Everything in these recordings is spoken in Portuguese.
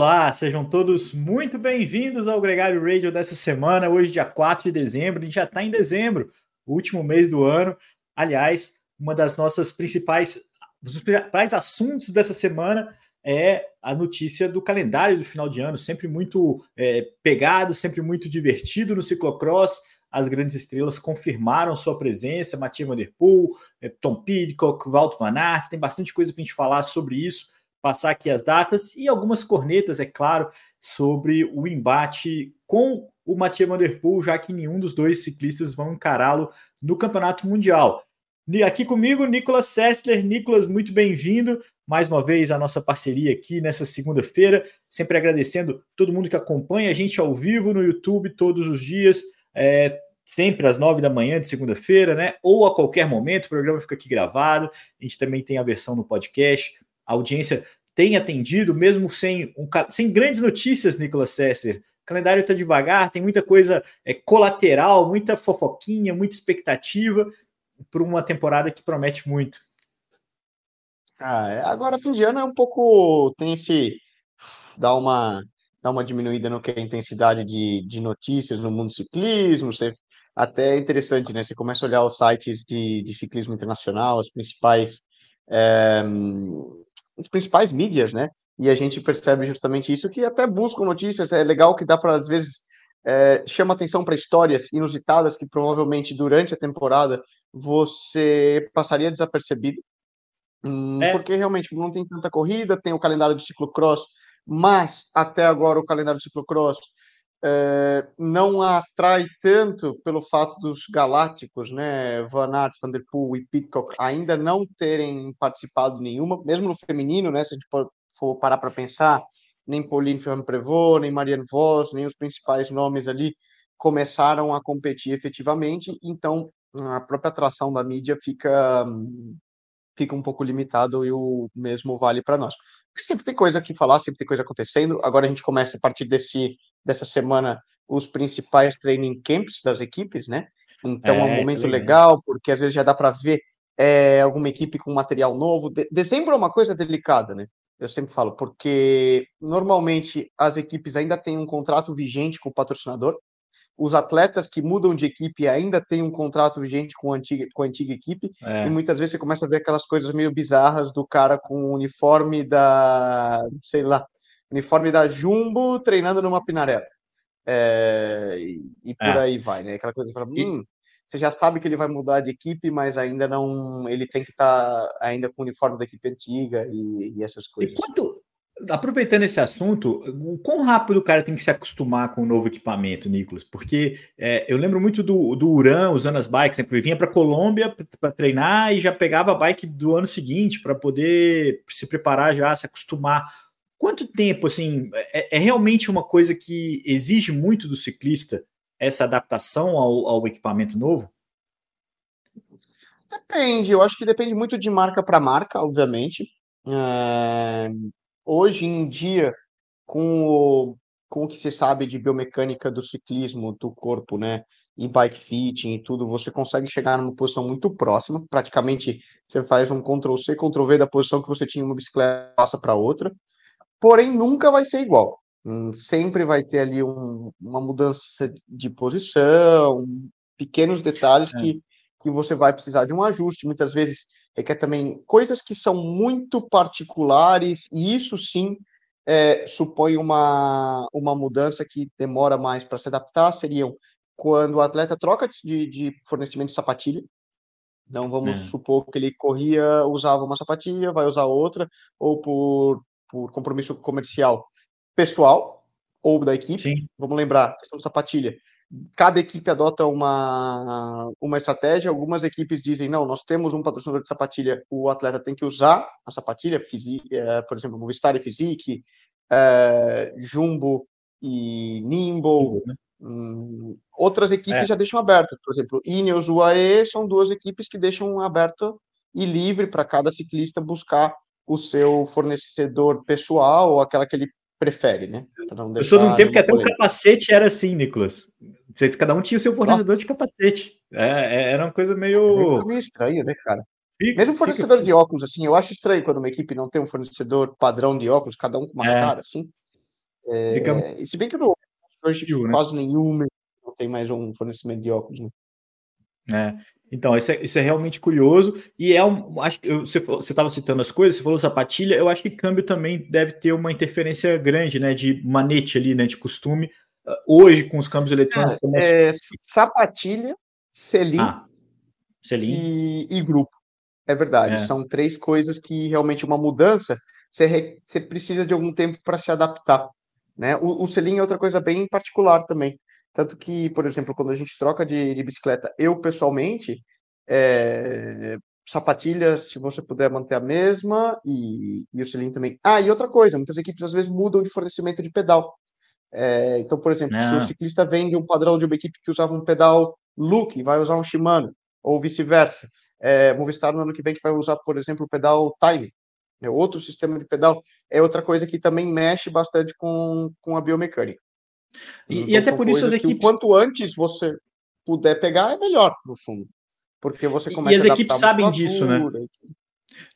Olá, sejam todos muito bem-vindos ao Gregário Radio dessa semana, hoje, dia 4 de dezembro. A gente já está em dezembro, último mês do ano. Aliás, uma das nossas principais, dos principais assuntos dessa semana é a notícia do calendário do final de ano, sempre muito é, pegado, sempre muito divertido no ciclocross. As grandes estrelas confirmaram sua presença, Mathieu Van Der é, Tom Pidcock, Walt Van Aert, tem bastante coisa para a gente falar sobre isso passar aqui as datas e algumas cornetas, é claro, sobre o embate com o Mathieu Van Der Poel, já que nenhum dos dois ciclistas vão encará-lo no Campeonato Mundial. E aqui comigo, Nicolas Sessler. Nicolas, muito bem-vindo. Mais uma vez a nossa parceria aqui nessa segunda-feira. Sempre agradecendo todo mundo que acompanha a gente ao vivo no YouTube todos os dias. É, sempre às nove da manhã de segunda-feira, né? Ou a qualquer momento, o programa fica aqui gravado. A gente também tem a versão no podcast a audiência tem atendido, mesmo sem, um, sem grandes notícias, Nicolas Sessler. O calendário está devagar, tem muita coisa é, colateral, muita fofoquinha, muita expectativa para uma temporada que promete muito. Ah, é, agora fim de ano é um pouco. tem esse. dá uma, dá uma diminuída no que é a intensidade de, de notícias no mundo do ciclismo. Você, até é interessante, né? Você começa a olhar os sites de, de ciclismo internacional, as principais. É, as principais mídias, né? E a gente percebe justamente isso, que até buscam notícias, é legal que dá para, às vezes, é, chama atenção para histórias inusitadas que provavelmente durante a temporada você passaria desapercebido, hum, é. porque realmente não tem tanta corrida, tem o calendário do ciclocross, mas até agora o calendário do ciclocross é, não atrai tanto pelo fato dos galácticos, né, Van Aert, Van Der Poel e Pitcock ainda não terem participado nenhuma, mesmo no feminino, né, se a gente for parar para pensar, nem Pauline Ferrand-Prévot, nem Marianne Vos, nem os principais nomes ali começaram a competir efetivamente, então a própria atração da mídia fica fica um pouco limitado e o mesmo vale para nós. Sempre tem coisa aqui falar, sempre tem coisa acontecendo. Agora a gente começa a partir desse dessa semana os principais training camps das equipes, né? Então é, é um momento legal, porque às vezes já dá para ver é, alguma equipe com material novo. De dezembro é uma coisa delicada, né? Eu sempre falo, porque normalmente as equipes ainda têm um contrato vigente com o patrocinador, os atletas que mudam de equipe ainda têm um contrato vigente com a antiga, com a antiga equipe, é. e muitas vezes você começa a ver aquelas coisas meio bizarras do cara com o uniforme da, sei lá, uniforme da Jumbo treinando numa Pinarela. É, e, e, por é. aí vai, né? Aquela coisa que fala, hum, você já sabe que ele vai mudar de equipe, mas ainda não. Ele tem que estar tá ainda com o uniforme da equipe antiga e, e essas coisas. E quanto, aproveitando esse assunto, o quão rápido o cara tem que se acostumar com o novo equipamento, Nicolas? Porque é, eu lembro muito do, do Uran usando as bikes, sempre né? vinha para Colômbia para treinar e já pegava a bike do ano seguinte para poder se preparar já, se acostumar. Quanto tempo, assim, é, é, realmente uma coisa que exige muito do ciclista essa adaptação ao, ao equipamento novo? Depende, eu acho que depende muito de marca para marca, obviamente. É, hoje em dia, com o, com o que se sabe de biomecânica do ciclismo, do corpo, né, e bike fitting e tudo, você consegue chegar numa posição muito próxima. Praticamente, você faz um Ctrl-C, Ctrl-V da posição que você tinha uma bicicleta, passa para outra. Porém, nunca vai ser igual. Hum, sempre vai ter ali um, uma mudança de posição, pequenos detalhes é. que, que você vai precisar de um ajuste. Muitas vezes requer também coisas que são muito particulares, e isso sim é, supõe uma, uma mudança que demora mais para se adaptar. Seriam quando o atleta troca de, de fornecimento de sapatilha. Então vamos é. supor que ele corria, usava uma sapatilha, vai usar outra, ou por, por compromisso comercial pessoal ou da equipe. Sim. Vamos lembrar, questão de sapatilha cada equipe adota uma, uma estratégia. Algumas equipes dizem, não, nós temos um patrocinador de sapatilha, o atleta tem que usar a sapatilha, é, por exemplo, Movistar e Physique, é, Jumbo e Nimble. Né? Hum, outras equipes é. já deixam aberto. Por exemplo, Ineos UAE são duas equipes que deixam aberto e livre para cada ciclista buscar o seu fornecedor pessoal ou aquela que ele prefere, né? Eu sou de um tempo que até o capacete era assim, Nicolas. Cada um tinha o seu fornecedor Nossa. de capacete. É, é, era uma coisa meio. É meio estranho, né, cara? Fica, Mesmo fornecedor fica... de óculos, assim, eu acho estranho quando uma equipe não tem um fornecedor padrão de óculos, cada um com uma é. cara, assim. É, Fica... Se bem que não, hoje né? quase nenhuma não tem mais um fornecimento de óculos. Né? É. Então, isso é, isso é realmente curioso. E é um. Acho que você estava citando as coisas, você falou sapatilha, eu acho que câmbio também deve ter uma interferência grande, né? De manete ali, né? De costume. Hoje, com os câmbios eletrônicos. É, é, sapatilha, selim, ah, selim. E, e, grupo. É verdade. É. São três coisas que realmente uma mudança você, re, você precisa de algum tempo para se adaptar. Né? O, o selim é outra coisa bem particular também. Tanto que, por exemplo, quando a gente troca de, de bicicleta, eu pessoalmente, é, sapatilha, se você puder manter a mesma, e, e o selim também. Ah, e outra coisa, muitas equipes às vezes mudam de fornecimento de pedal. É, então, por exemplo, se o ciclista vem de um padrão de uma equipe que usava um pedal Look, vai usar um Shimano, ou vice-versa. É, Movistar no ano que vem que vai usar, por exemplo, o pedal Time, é outro sistema de pedal, é outra coisa que também mexe bastante com, com a biomecânica. E, então, e até por isso as equipes. quanto antes você puder pegar, é melhor, no fundo. Porque você começa E as equipes sabem disso, né?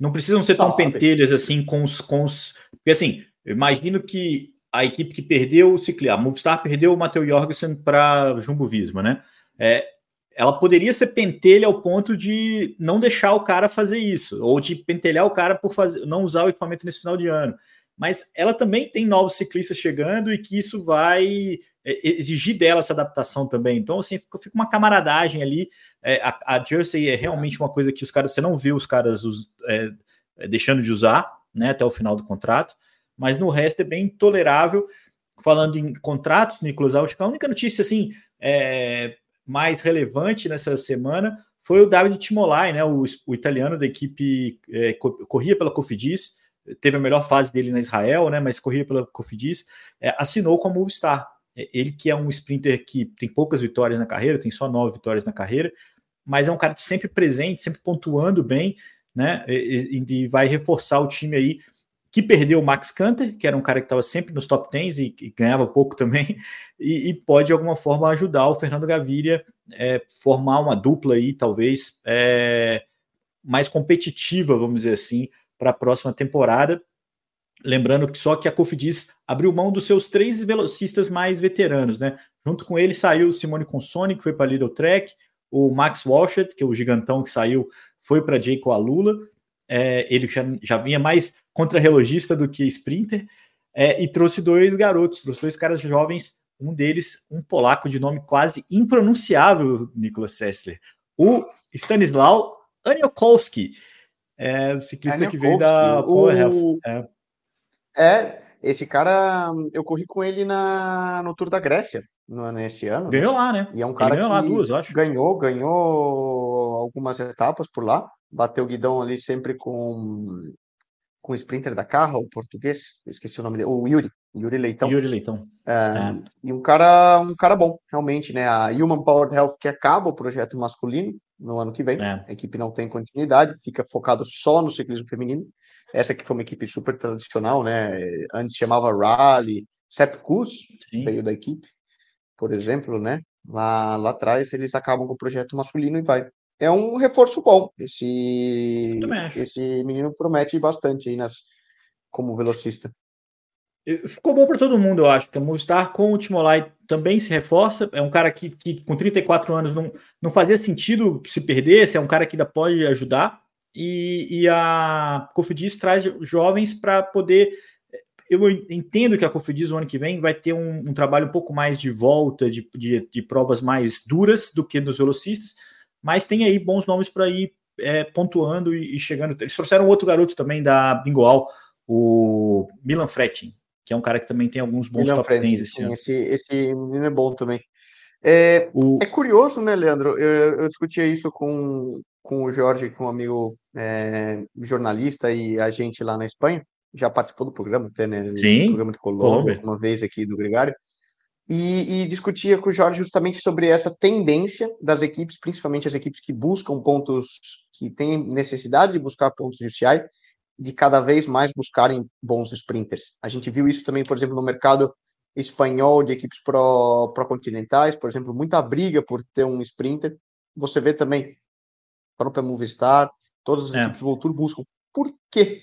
Não precisam ser Sabe. tão pentelhas assim com os, com os. Porque assim, eu imagino que a equipe que perdeu o ciclismo, a Movistar perdeu o Matheus Jorgensen para Jumbo Visma, né? É, ela poderia ser pentelha ao ponto de não deixar o cara fazer isso, ou de pentelhar o cara por fazer, não usar o equipamento nesse final de ano mas ela também tem novos ciclistas chegando e que isso vai é, exigir dela essa adaptação também. Então, assim, fica, uma camaradagem ali. É, a, a, Jersey é realmente uma coisa que os caras, você não vê os caras é, é, deixando de usar, né, até o final do contrato, mas no resto é bem tolerável. Falando em contratos, Nicolas, a única notícia, assim, é, mais relevante nessa semana foi o David Timolai, né, o, o italiano da equipe, é, corria pela Cofidis, teve a melhor fase dele na Israel, né? Mas corria pela Cofidis, é, assinou com a Movistar. É, ele que é um sprinter que tem poucas vitórias na carreira, tem só nove vitórias na carreira, mas é um cara sempre presente, sempre pontuando bem, né? E, e vai reforçar o time aí que perdeu o Max Canter, que era um cara que estava sempre nos top 10 e, e ganhava pouco também, e, e, pode de alguma forma ajudar o Fernando Gaviria é, formar uma dupla aí, talvez é, mais competitiva, vamos dizer assim, para a próxima temporada. Lembrando que só que a Cofidis abriu mão dos seus três velocistas mais veteranos, né? Junto com ele saiu o Simone Consoni, que foi para a Lidl Trek, o Max Walshett, que é o gigantão que saiu, foi para Jayco Alula. É, ele já, já vinha mais contra-relogista do que sprinter, é, e trouxe dois garotos, trouxe dois caras jovens, um deles, um polaco de nome quase impronunciável, Nicolas Sessler, o Stanislau Aniokowski, é o ciclista que veio da Power o... é. é. esse cara, eu corri com ele na, no Tour da Grécia no, nesse ano. Né? Ganhou lá, né? E é um cara ganhou que lá duas, acho. ganhou, ganhou algumas etapas por lá, bateu o guidão ali sempre com com o sprinter da Carra, o português, esqueci o nome dele, o Yuri, Yuri Leitão. Yuri Leitão. É, é. E um cara, um cara bom, realmente, né? A Human Powered Health que acaba o projeto masculino, no ano que vem. É. A equipe não tem continuidade, fica focado só no ciclismo feminino. Essa aqui foi uma equipe super tradicional, né? Antes chamava Rally, Sepkus veio da equipe, por exemplo, né? Lá, lá atrás eles acabam com o projeto masculino e vai. É um reforço bom. Esse, esse menino promete bastante aí nas, como velocista. Ficou bom para todo mundo, eu acho. Que a Movistar com o Timolai também se reforça. É um cara que, que com 34 anos não, não fazia sentido se perdesse, é um cara que ainda pode ajudar. E, e a Cofidis traz jovens para poder. Eu entendo que a Cofidis o ano que vem vai ter um, um trabalho um pouco mais de volta, de, de, de, provas mais duras do que nos velocistas, mas tem aí bons nomes para ir é, pontuando e, e, chegando. Eles trouxeram outro garoto também da Bingoal, o Milan Fretin que é um cara que também tem alguns bons top 10 esse sim, ano. Esse, esse menino é bom também. É, o... é curioso, né, Leandro? Eu, eu discutia isso com, com o Jorge, com um amigo é, jornalista e agente lá na Espanha. Já participou do programa, até, né? Sim. Do programa de Colômbia, Colômbia, uma vez aqui do Gregário. E, e, discutia com o Jorge justamente sobre essa tendência das equipes, principalmente as equipes que buscam pontos, que têm necessidade de buscar pontos judiciais, de cada vez mais buscarem bons sprinters. A gente viu isso também, por exemplo, no mercado espanhol de equipes pró-continentais, por exemplo, muita briga por ter um sprinter. Você vê também a própria Movistar, todas as é. equipes Voltur buscam. Por quê?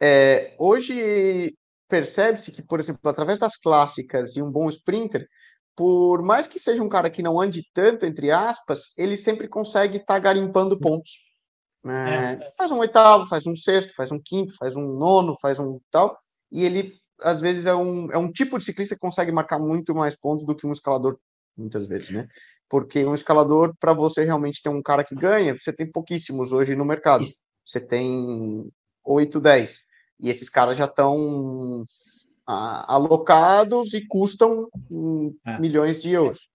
É, hoje percebe-se que, por exemplo, através das clássicas e um bom sprinter, por mais que seja um cara que não ande tanto, entre aspas, ele sempre consegue estar tá garimpando pontos. Né? É. Faz um oitavo, faz um sexto, faz um quinto, faz um nono, faz um tal, e ele, às vezes, é um, é um tipo de ciclista que consegue marcar muito mais pontos do que um escalador, muitas vezes, né? Porque um escalador, para você realmente ter um cara que ganha, você tem pouquíssimos hoje no mercado. Você tem 8, 10. E esses caras já estão alocados e custam é. milhões de euros.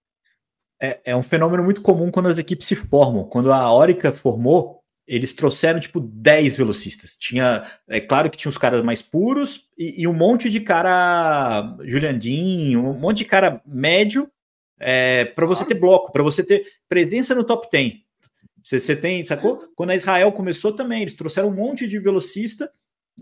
É, é, um fenômeno muito comum quando as equipes se formam. Quando a Orica formou, eles trouxeram tipo 10 velocistas. Tinha, é claro que tinha os caras mais puros e, e um monte de cara Juliandinho, um monte de cara médio é, para você ter bloco, para você ter presença no top 10. Você tem, sacou? Quando a Israel começou também, eles trouxeram um monte de velocista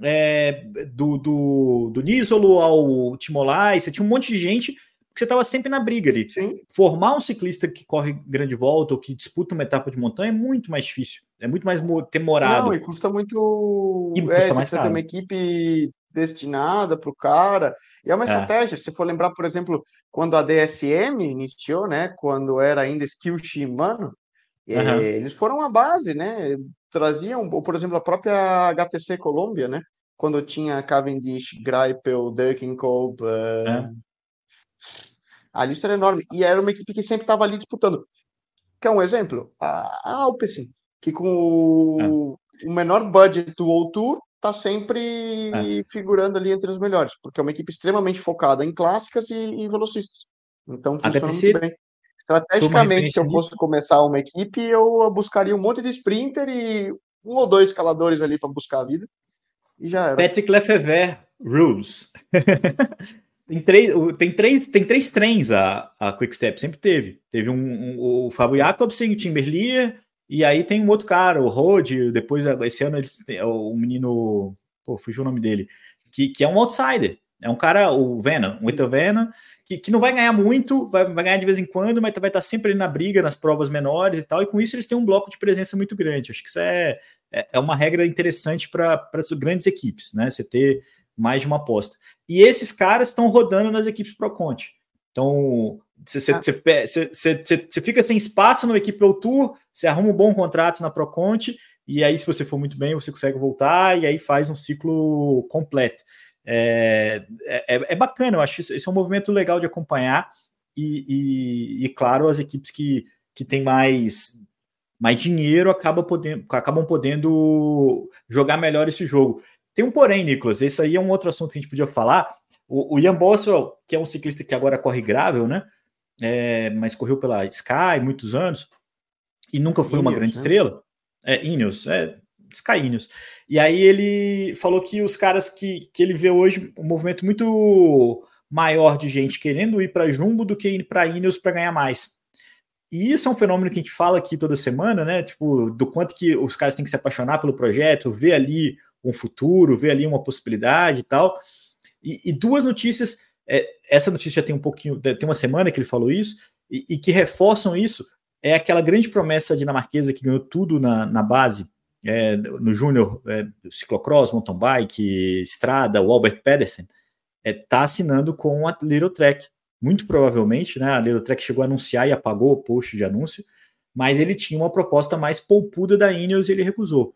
é, do, do, do Nisolo ao Timolai, você tinha um monte de gente que você estava sempre na briga ali. Sim. Formar um ciclista que corre grande volta ou que disputa uma etapa de montanha é muito mais difícil. É muito mais temorado. Não, e custa muito. E é, custa mais você caro. tem uma equipe destinada para o cara. E é uma é. estratégia. Se for lembrar, por exemplo, quando a DSM iniciou, né? Quando era ainda Skill Shimano, uhum. eles foram a base, né? Traziam, por exemplo, a própria HTC Colômbia, né? Quando tinha Cavendish, Greipel, Durkinkolb, uh, é. a lista era enorme. E era uma equipe que sempre estava ali disputando. Quer um exemplo? A, Alpecin, que com o, é. o menor budget do World Tour está sempre é. figurando ali entre os melhores, porque é uma equipe extremamente focada em clássicas e, e velocistas. Então funciona HTC, muito bem. Estrategicamente, se eu fosse começar uma equipe, eu buscaria um monte de sprinter e um ou dois escaladores ali para buscar a vida. E já era. Patrick Lefevre Rules. tem, três, tem, três, tem três trens a, a Quickstep, sempre teve. Teve um, um o Fábio Jacobsen, o Timberlier, e aí tem um outro cara, o Rode, depois esse ano eles o menino, pô, fugiu o nome dele, que, que é um outsider. É um cara, o Venom, o Ethan Venom, que, que não vai ganhar muito, vai, vai ganhar de vez em quando, mas vai estar sempre na briga, nas provas menores e tal, e com isso eles têm um bloco de presença muito grande. Acho que isso é, é, é uma regra interessante para as grandes equipes, né? Você ter mais de uma aposta. E esses caras estão rodando nas equipes Pro Conte. Então, você ah. fica sem espaço na equipe Pro Tour, você arruma um bom contrato na Pro Conte, e aí, se você for muito bem, você consegue voltar e aí faz um ciclo completo. É, é, é, bacana, eu acho que esse é um movimento legal de acompanhar e, e, e claro, as equipes que, que têm mais, mais dinheiro acabam podendo, acabam podendo jogar melhor esse jogo. Tem um porém, Nicolas, esse aí é um outro assunto que a gente podia falar. O, o Ian Boswell, que é um ciclista que agora corre grável, né? É, mas correu pela Sky muitos anos e nunca foi Ineos, uma grande né? estrela. É, Ineos, é, Skynios. E aí ele falou que os caras que, que ele vê hoje um movimento muito maior de gente querendo ir para Jumbo do que ir para Ineos para ganhar mais. E isso é um fenômeno que a gente fala aqui toda semana, né? Tipo, do quanto que os caras têm que se apaixonar pelo projeto, ver ali um futuro, ver ali uma possibilidade e tal. E, e duas notícias, é, essa notícia já tem um pouquinho, tem uma semana que ele falou isso, e, e que reforçam isso. É aquela grande promessa dinamarquesa que ganhou tudo na, na base, é, no Júnior, é, ciclocross, mountain bike, estrada, o Albert Pedersen, está é, tá assinando com a Little Trek. Muito provavelmente, né? A Little Trek chegou a anunciar e apagou o post de anúncio, mas ele tinha uma proposta mais poupuda da Ineos e ele recusou.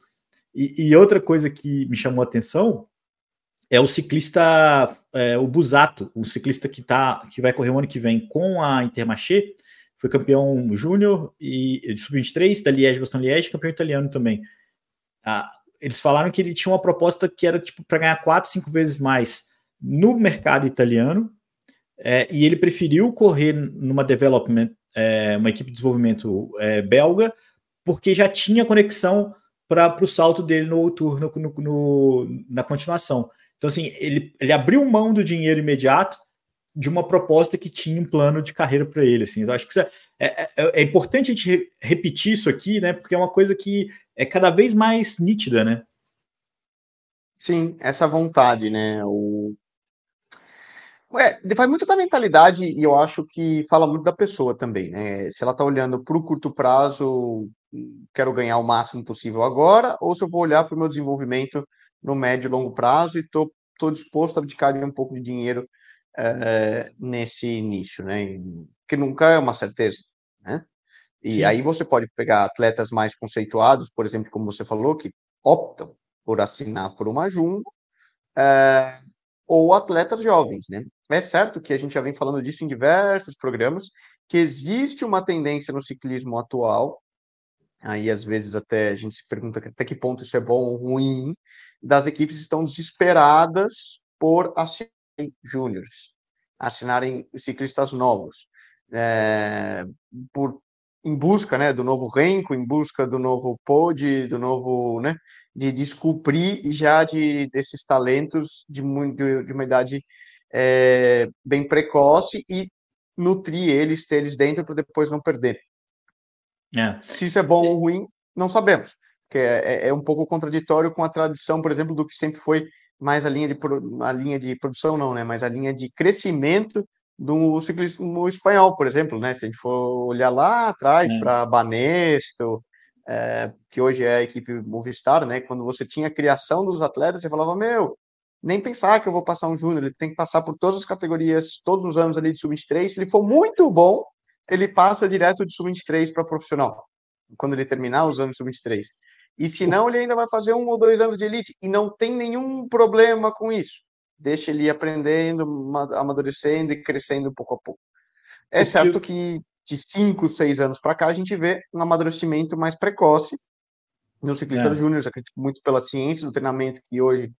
E, e outra coisa que me chamou a atenção é o ciclista, é, o Busato, um ciclista que, tá, que vai correr o ano que vem com a Intermarché, foi campeão júnior e de sub-23 da Liège, Boston Liège, campeão italiano também. Ah, eles falaram que ele tinha uma proposta que era tipo para ganhar quatro, cinco vezes mais no mercado italiano, é, e ele preferiu correr numa development, é, uma equipe de desenvolvimento é, belga, porque já tinha conexão para o salto dele no turno no, no, na continuação. Então, assim, ele, ele abriu mão do dinheiro imediato de uma proposta que tinha um plano de carreira para ele. Assim. Eu acho que é, é, é, é, importante a gente repetir isso aqui, né? Porque é uma coisa que é cada vez mais nítida, né? Sim, essa vontade, né? O... É, vai muito da mentalidade e eu acho que fala muito da pessoa também, né? Se ela tá olhando para o curto prazo, quero ganhar o máximo possível agora, ou se eu vou olhar para o meu desenvolvimento no médio e longo prazo e tô, estou disposto a abdicar de um pouco de dinheiro é, nesse início, né? Que nunca é uma certeza, né? E Sim. aí você pode pegar atletas mais conceituados, por exemplo, como você falou, que optam por assinar por uma Jumbo, é, ou atletas jovens, né? É certo que a gente já vem falando disso em diversos programas, que existe uma tendência no ciclismo atual, aí às vezes até a gente se pergunta até que ponto isso é bom ou ruim, das equipes estão desesperadas por assinarem júniores, assinarem ciclistas novos, é, por em busca, né, do novo Renko, em busca do novo Pod, do novo, né, de descobrir já de desses talentos de muito de uma idade é, bem precoce e nutrir eles, ter eles dentro para depois não perder. É. Se isso é bom ou ruim, não sabemos, porque é, é, é, um pouco contraditório com a tradição, por exemplo, do que sempre foi mais a linha de a linha de produção não, né, mas a linha de crescimento do ciclismo espanhol, por exemplo, né? Se a gente for olhar lá atrás é. para Banesto, é, que hoje é a equipe Movistar, né? Quando você tinha a criação dos atletas, você falava, meu, nem pensar que eu vou passar um júnior, ele tem que passar por todas as categorias, todos os anos ali de sub-23. Se ele for muito bom, ele passa direto de sub-23 para profissional, quando ele terminar os anos de sub-23. E se não, ele ainda vai fazer um ou dois anos de elite, e não tem nenhum problema com isso. Deixa ele aprendendo, amadurecendo e crescendo pouco a pouco. É certo que de 5, 6 anos para cá, a gente vê um amadurecimento mais precoce no ciclista é. júnior, acredito muito pela ciência do treinamento que hoje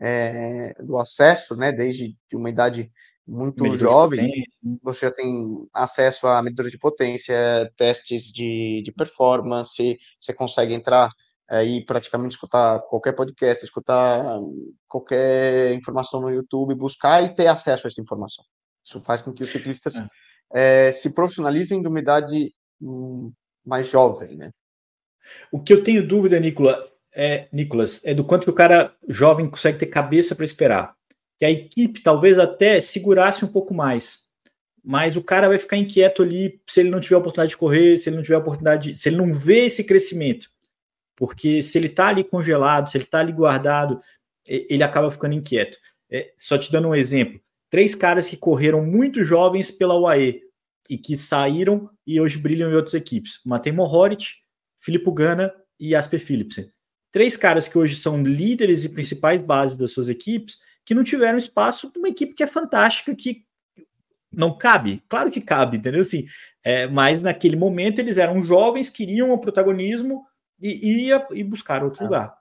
é, do acesso, né, desde uma idade muito medidor jovem, você já tem acesso a medidores de potência, testes de, de performance, você consegue entrar aí praticamente escutar qualquer podcast, escutar qualquer informação no YouTube, buscar e ter acesso a essa informação. Isso faz com que os ciclistas é. É, se profissionalizem de uma idade hum, mais jovem, né? O que eu tenho dúvida, Nicolas, é, Nicolas, é do quanto que o cara jovem consegue ter cabeça para esperar. Que a equipe talvez até segurasse um pouco mais. Mas o cara vai ficar inquieto ali se ele não tiver a oportunidade de correr, se ele não tiver a oportunidade, se ele não vê esse crescimento. Porque se ele está ali congelado, se ele está ali guardado, ele acaba ficando inquieto. É, só te dando um exemplo: três caras que correram muito jovens pela UAE e que saíram e hoje brilham em outras equipes: Matei Mohoric, Filippo Gana e Jasper Philipsen. Três caras que hoje são líderes e principais bases das suas equipes, que não tiveram espaço numa equipe que é fantástica, que não cabe, claro que cabe, entendeu? Assim, é, mas naquele momento eles eram jovens, queriam o protagonismo e ia e buscar outro ah. lugar.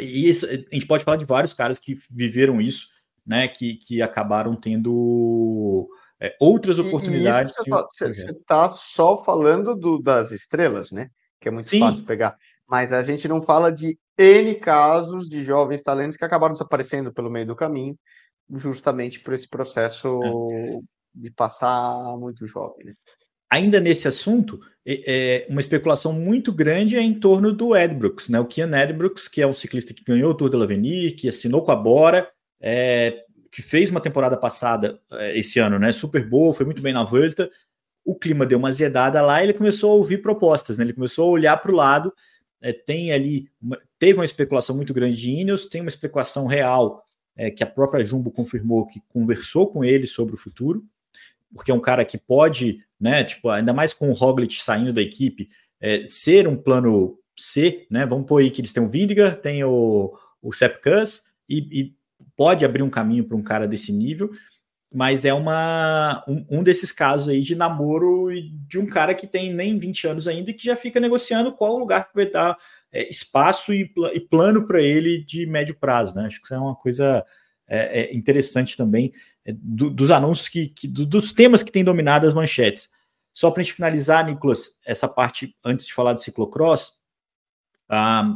E isso, a gente pode falar de vários caras que viveram isso, né? Que, que acabaram tendo é, outras oportunidades. você está só falando do, das estrelas, né? Que é muito Sim. fácil pegar. Mas a gente não fala de N casos de jovens talentos que acabaram desaparecendo pelo meio do caminho, justamente por esse processo é. de passar muito jovem. Né? Ainda nesse assunto, é, uma especulação muito grande é em torno do Edbrooks, né? O Kian Edbrooks, que é um ciclista que ganhou o Tour de l'Avenir, que assinou com a Bora, é, que fez uma temporada passada é, esse ano, né? Super boa, foi muito bem na volta. O clima deu uma azedada lá, e ele começou a ouvir propostas, né? Ele começou a olhar para o lado. É, tem ali, uma, teve uma especulação muito grande de Ineos, tem uma especulação real é, que a própria Jumbo confirmou que conversou com ele sobre o futuro porque é um cara que pode, né, tipo, ainda mais com o Roglic saindo da equipe, é, ser um plano C, né, vamos pôr aí que eles têm o Vindiga, tem o, o Sepp Kuss, e, e pode abrir um caminho para um cara desse nível, mas é uma um, um, desses casos aí de namoro de um cara que tem nem 20 anos ainda e que já fica negociando qual lugar que vai dar é, espaço e, e plano para ele de médio prazo, né? Acho que isso é uma coisa é, é interessante também do, dos anúncios que, que do, dos temas que têm dominado as manchetes. Só para a gente finalizar, Nicolas, essa parte antes de falar do ciclocross, ah,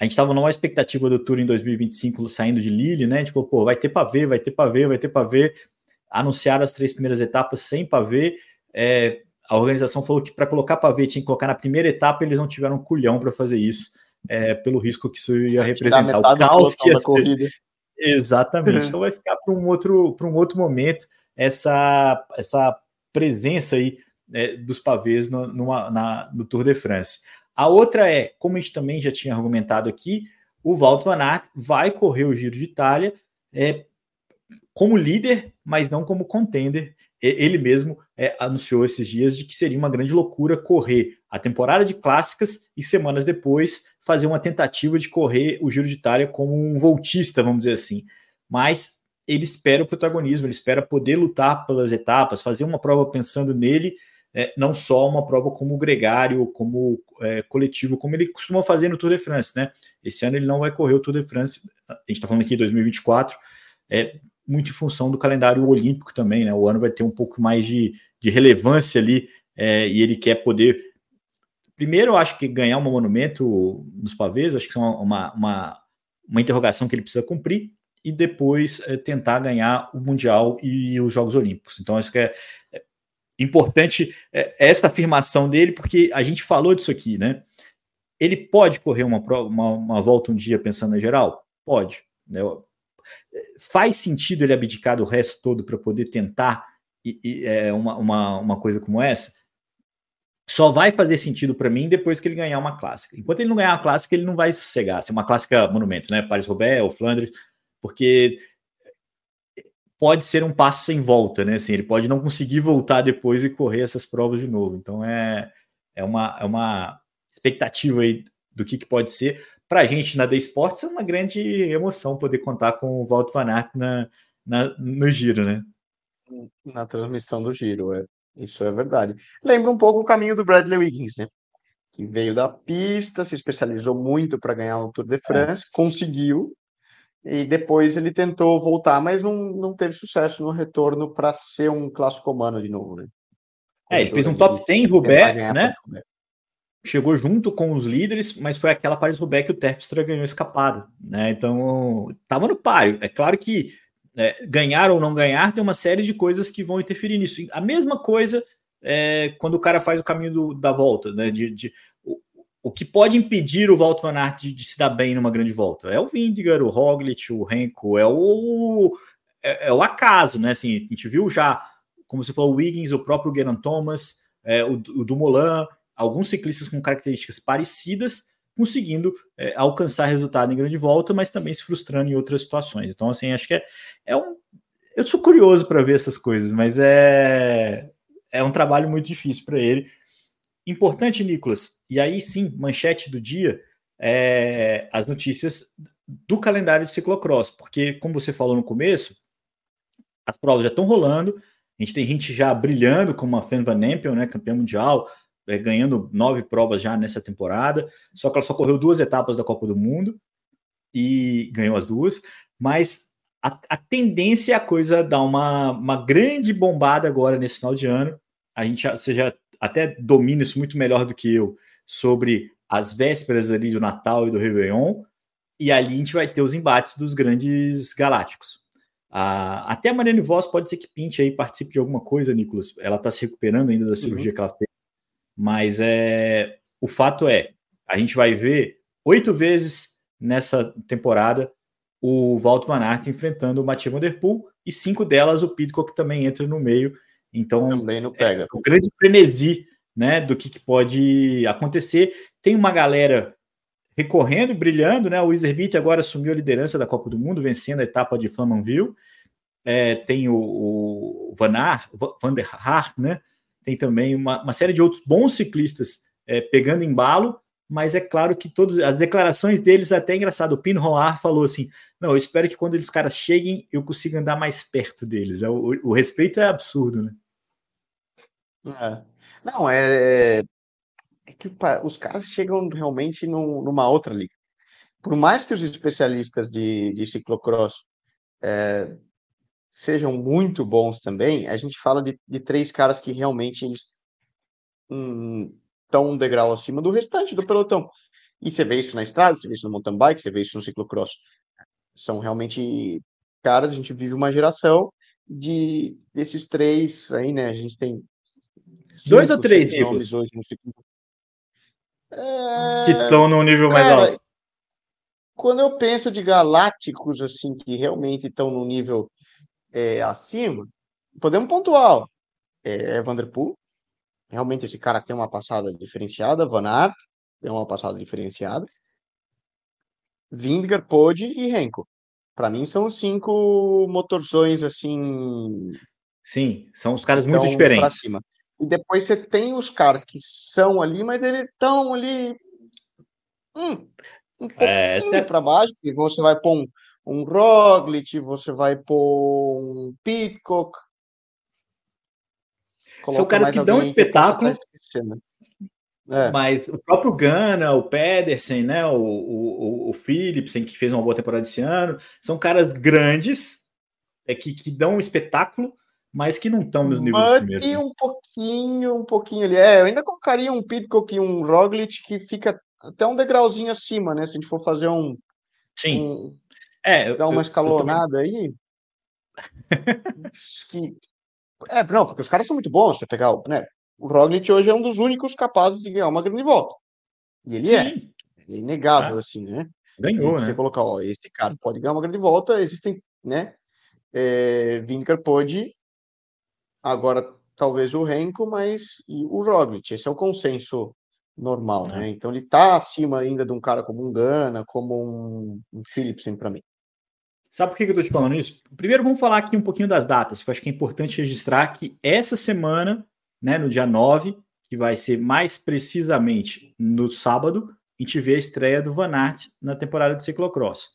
a gente estava numa expectativa do Tour em 2025 saindo de Lille, né? Tipo, pô, vai ter para ver, vai ter para ver, vai ter para ver. Anunciaram as três primeiras etapas sem para ver. É, a organização falou que para colocar para ver tinha que colocar na primeira etapa, eles não tiveram culhão para fazer isso, é, pelo risco que isso ia representar. O caos que ia ser. Exatamente. Então vai ficar para um outro para um outro momento essa essa presença aí né, dos pavês no, numa, na, no Tour de France. A outra é, como a gente também já tinha argumentado aqui, o Walter Van Aert vai correr o Giro de Itália é, como líder, mas não como contender. Ele mesmo é, anunciou esses dias de que seria uma grande loucura correr a temporada de clássicas e semanas depois fazer uma tentativa de correr o Giro de Itália como um voltista, vamos dizer assim. Mas ele espera o protagonismo, ele espera poder lutar pelas etapas, fazer uma prova pensando nele, é, não só uma prova como gregário, como é, coletivo, como ele costuma fazer no Tour de France, né? Esse ano ele não vai correr o Tour de France, a gente está falando aqui de 2024, é, muito em função do calendário olímpico também, né? O ano vai ter um pouco mais de, de relevância ali, é, e ele quer poder. Primeiro, eu acho que ganhar um monumento nos pavês, acho que é uma, uma, uma interrogação que ele precisa cumprir, e depois é, tentar ganhar o Mundial e os Jogos Olímpicos. Então, acho que é, é importante é, essa afirmação dele, porque a gente falou disso aqui, né? Ele pode correr uma, uma, uma volta um dia pensando em geral? Pode. Né? Faz sentido ele abdicar do resto todo para poder tentar e, e, é, uma, uma, uma coisa como essa? Só vai fazer sentido para mim depois que ele ganhar uma clássica. Enquanto ele não ganhar uma clássica, ele não vai sossegar. Se é uma clássica monumento, né? Paris-Roubaix ou Flandres, porque pode ser um passo sem volta, né? Assim, ele pode não conseguir voltar depois e correr essas provas de novo. Então é, é, uma, é uma expectativa aí do que, que pode ser para a gente na The Sports é uma grande emoção poder contar com o Walter Van Aert na, na, no giro, né? Na transmissão do giro, é. Isso é verdade. Lembra um pouco o caminho do Bradley Wiggins, né? Que veio da pista, se especializou muito para ganhar o Tour de é. France, é. conseguiu, e depois ele tentou voltar, mas não, não teve sucesso no retorno para ser um clássico humano de novo, né? É, ele fez um top 10 em Roubaix, né? chegou junto com os líderes, mas foi aquela Paris-Roubaix que o Terpstra ganhou escapada, né? Então, estava no páreo. É claro que é, ganhar ou não ganhar tem uma série de coisas que vão interferir nisso. A mesma coisa é, quando o cara faz o caminho do, da volta, né? De, de o, o, que pode impedir o Walter Van Aert de, de, se dar bem numa grande volta é o Vindigar, o Roglic, o Renko, é o é, é, o acaso, né? Assim, a gente viu já, como você falou, o Wiggins, o próprio Geraint Thomas, é, o, o Dumoulin, alguns ciclistas com características parecidas conseguindo é, alcançar resultado em grande volta, mas também se frustrando em outras situações. Então, assim, acho que é, é um. Eu sou curioso para ver essas coisas, mas é, é um trabalho muito difícil para ele. Importante, Nicolas, e aí sim, manchete do dia, é, as notícias do calendário de ciclocross, porque, como você falou no começo, as provas já estão rolando, a gente tem gente já brilhando, como a Fan Van Empel, né, campeã mundial, é, ganhando nove provas já nessa temporada, só que ela só correu duas etapas da Copa do Mundo e ganhou as duas, mas a, a tendência é a coisa dar uma, uma grande bombada agora nesse final de ano. A gente você já até domina isso muito melhor do que eu sobre as vésperas ali do Natal e do Réveillon, e ali a gente vai ter os embates dos grandes galácticos. Ah, até a Mariane Voss pode ser que pinte aí, participe de alguma coisa, Nicolas. Ela está se recuperando ainda da cirurgia uhum. que ela fez mas é o fato é, a gente vai ver oito vezes nessa temporada o Walter Van Aert enfrentando o Mathieu Van Der Poel e cinco delas o Pidcock também entra no meio. Então, também não pega. É o grande frenesi né, do que, que, pode acontecer. Tem uma galera recorrendo, brilhando, né? O Iserbeat agora assumiu a liderança da Copa do Mundo, vencendo a etapa de Flamanville. É, tem o, o Van, Aert, Van der Hart, né? Tem também uma, uma série de outros bons ciclistas é, pegando embalo, mas é claro que todas as declarações deles até é engraçado. O Pino Roar falou assim: não, eu espero que quando eles caras cheguem, eu consiga andar mais perto deles. É, o, o respeito é absurdo, né? É. Não, é, é que os caras chegam realmente num, numa outra liga. Por mais que os especialistas de, de ciclocross é, sejam muito bons também, a gente fala de, de três caras que realmente eles estão um degrau acima do restante do pelotão. E você vê isso na estrada, você vê isso no mountain bike, você vê isso no ciclocross. São realmente caras, a gente vive uma geração de desses três aí, né? A gente tem cinco, dois ou três nomes hoje no ciclo. É... Que estão no nível mais Cara, alto. Quando eu penso de galácticos assim que realmente estão no nível é, acima, podemos pontuar. É, é Vanderpool, realmente esse cara tem uma passada diferenciada. Van Aert tem uma passada diferenciada. Vingegaard, Pode e Renko. para mim são cinco motorzões assim. Sim, são os caras muito diferentes. Cima. E depois você tem os caras que são ali, mas eles estão ali hum, um é, pouquinho é, para baixo, e você vai pôr um, um Roglic, você vai pôr um Pitcock. São caras que dão espetáculo. É. Mas o próprio Gana, o Pedersen, né, o, o, o Philipsen, que fez uma boa temporada esse ano, são caras grandes é, que, que dão um espetáculo, mas que não estão nos níveis primeiros. E né? um pouquinho, um pouquinho ali. É, eu ainda colocaria um Pitcock e um Roglic que fica até um degrauzinho acima, né? Se a gente for fazer um. Sim. Um, é, dar uma escalonada aí. que, é, não, porque os caras são muito bons. Você pegar o, né, o Roglic hoje é um dos únicos capazes de ganhar uma grande volta. E ele é. Sim. é. É inegável, ah, assim, né? Ganhou, né? Você colocar, ó, esse cara pode ganhar uma grande volta, existem, né? É, Vincar pode, agora talvez o Renko, mas e o Roglic. Esse é o consenso normal, é. né? Então ele tá acima ainda de um cara como um Gana, como um, um Philipsen para mim. Sabe por que eu tô te falando isso? Primeiro vamos falar aqui um pouquinho das datas, que eu acho que é importante registrar que essa semana, né, no dia 9, que vai ser mais precisamente no sábado, a gente vê a estreia do Van Aert na temporada de ciclocross.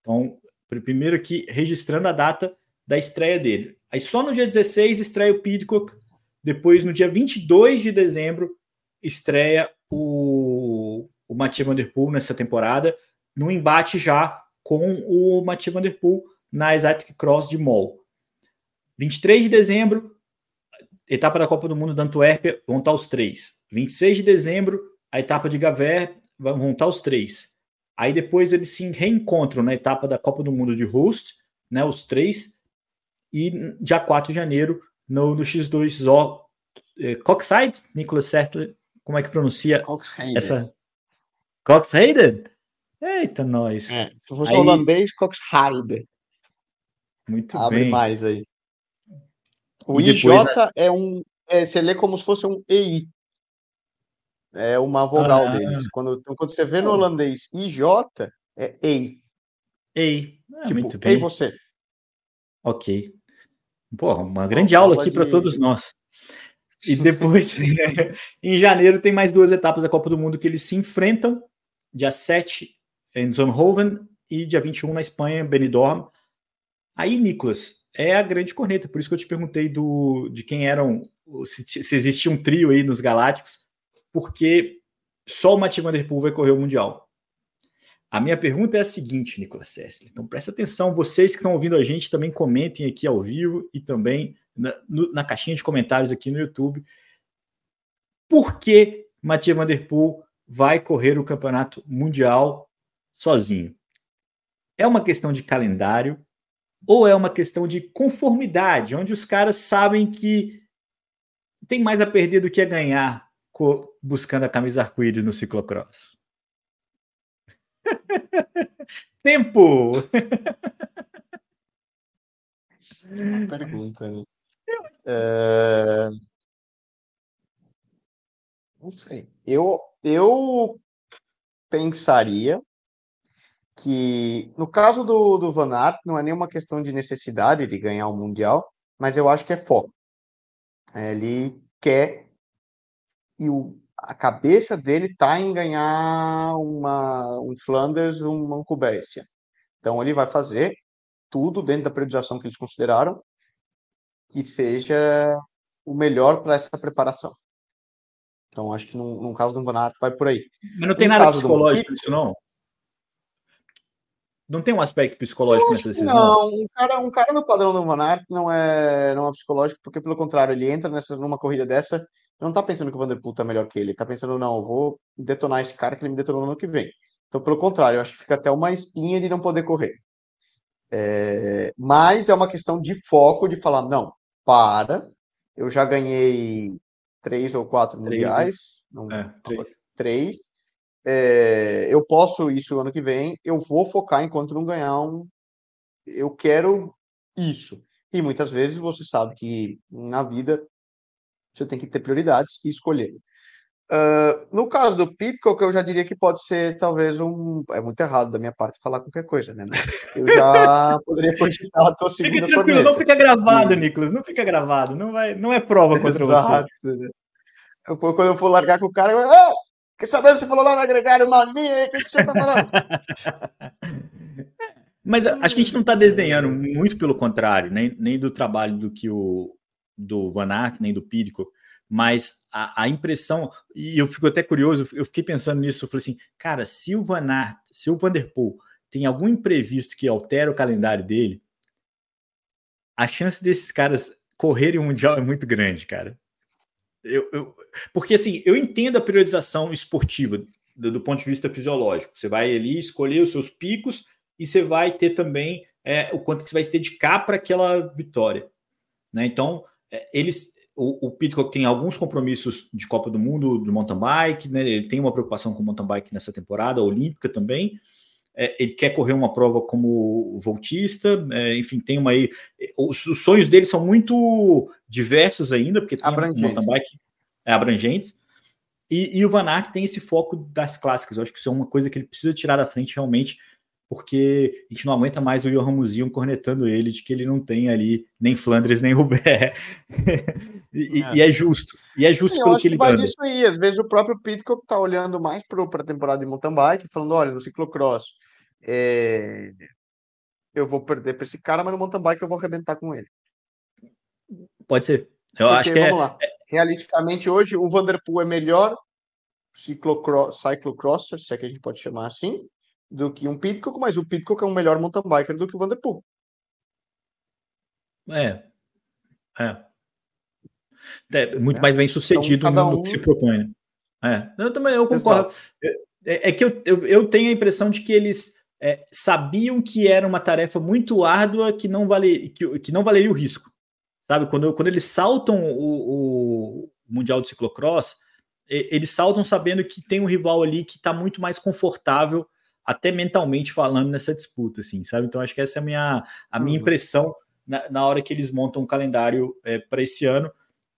Então, primeiro aqui registrando a data da estreia dele. Aí só no dia 16 estreia o Pidcock, depois no dia 22 de dezembro estreia o, o Mathieu Van Der Poel nessa temporada, no embate já com o Mathieu Van Der Poel na Exotic Cross de Mol. 23 de dezembro, etapa da Copa do Mundo da Antuérpia, vão estar os três. 26 de dezembro, a etapa de Gaver, vão estar os três. Aí depois eles se reencontram na etapa da Copa do Mundo de Rust, né, os três, e dia 4 de janeiro no, no X2O eh, Coxside, Nicholas Settler como é que pronuncia Coxhaden. essa? Coxhaden? Eita, nós. É, se fosse aí... holandês, Coxhaden. Muito Abre bem. mais aí. O e IJ é um. É, você lê como se fosse um EI. É uma vogal ah. deles. Quando, quando você vê no holandês IJ, é EI. EI. Ah, tipo, muito bem. Ei você. Ok. Pô, uma grande uma aula aqui de... para todos nós. E depois, em janeiro, tem mais duas etapas da Copa do Mundo que eles se enfrentam. Dia 7 em Zonhoven e dia 21 na Espanha, Benidorm. Aí, Nicolas, é a grande corneta. Por isso que eu te perguntei do, de quem eram, se, se existia um trio aí nos Galácticos, porque só o Mathieu Van Der Poel vai correr o Mundial. A minha pergunta é a seguinte, Nicolas Sessler. Então presta atenção, vocês que estão ouvindo a gente também comentem aqui ao vivo e também na, no, na caixinha de comentários aqui no YouTube. Por que Mathieu Van Der Poel vai correr o campeonato mundial sozinho? É uma questão de calendário ou é uma questão de conformidade, onde os caras sabem que tem mais a perder do que a ganhar buscando a camisa arco-íris no ciclocross? Tempo! Pergunta, né? É... Não sei. Eu, eu pensaria que, no caso do, do Van Aert, não é nenhuma questão de necessidade de ganhar o Mundial, mas eu acho que é foco. É, ele quer e o, a cabeça dele está em ganhar uma, um Flanders, uma Cubécia. Então ele vai fazer tudo dentro da periodização que eles consideraram que seja o melhor para essa preparação. Então, acho que no, no caso do Van vai por aí. Mas não tem no nada psicológico nisso, não? Não tem um aspecto psicológico nessa decisão? Não, um cara, um cara no padrão do Van não é, não é psicológico, porque pelo contrário, ele entra nessa, numa corrida dessa, não tá pensando que o Vanderpool tá melhor que ele, tá pensando, não, eu vou detonar esse cara que ele me detonou no ano que vem. Então, pelo contrário, eu acho que fica até uma espinha de não poder correr. É, mas é uma questão de foco, de falar, não, para. Eu já ganhei três ou quatro três, né? mundiais. Não, é, três. três. É, eu posso isso ano que vem. Eu vou focar enquanto não ganhar um. Eu quero isso. E muitas vezes você sabe que na vida você tem que ter prioridades e escolher. Uh, no caso do Pitcock, eu já diria que pode ser talvez um. É muito errado da minha parte falar qualquer coisa, né? Eu já poderia continuar a tua segunda Fique tranquilo, não fica gravado, Nicolas, não fica gravado, não, vai, não é prova contra Exato, você. Né? Eu, quando eu for largar com o cara, eu. Oh, quer saber você falou lá no agregário mim? O que, que você tá falando? Mas acho que a gente não está desdenhando, muito pelo contrário, nem, nem do trabalho do que o do Van Aert, nem do Pírico, mas a, a, impressão, e eu fico até curioso, eu fiquei pensando nisso, eu falei assim, cara, se o Van Aert, se o Vanderpool tem algum imprevisto que altera o calendário dele, a chance desses caras correrem o Mundial é muito grande, cara. Eu, eu, porque assim, eu entendo a priorização esportiva do, do, ponto de vista fisiológico. Você vai ali escolher os seus picos e você vai ter também é, o quanto que você vai se dedicar para aquela vitória. Né? Então, é, eles, o, o Pitcock tem alguns compromissos de Copa do Mundo de mountain bike, né? ele tem uma preocupação com mountain bike nessa temporada, olímpica também. É, ele quer correr uma prova como voltista, é, enfim, tem uma aí. Os, os, sonhos dele são muito diversos ainda, porque tem mountain bike é, abrangentes. E, e, o Van Aert tem esse foco das clássicas. Eu acho que isso é uma coisa que ele precisa tirar da frente realmente porque a gente não aguenta mais o Johan Museum cornetando ele de que ele não tem ali nem Flandres nem Roubaix. e, é. e, é justo. E é justo Sim, pelo que ele vai disso aí. Às vezes o próprio Pitcock está olhando mais para a temporada de mountain bike, falando: olha, no ciclocross é... eu vou perder para esse cara, mas no mountain bike eu vou arrebentar com ele. Pode ser. Eu Porque, acho que vamos é... lá. Realisticamente, hoje o Vanderpool é melhor ciclocross, cyclocrosser, se é que a gente pode chamar assim, do que um Pitcock, mas o Pitcock é um melhor mountain biker do que o Vanderpool. É. É. é muito é. mais bem sucedido então, no um... que se propõe. Né? É. Eu também eu concordo. É, é, que eu, eu, eu, tenho a impressão de que eles é, sabiam que era uma tarefa muito árdua que não, vale, que, que não valeria o risco. Sabe? Quando, quando eles saltam o, o Mundial de Ciclocross, eles saltam sabendo que tem um rival ali que está muito mais confortável até mentalmente falando nessa disputa, assim, sabe? Então acho que essa é a minha, a minha uhum. impressão na, na, hora que eles montam o um calendário é, para esse ano.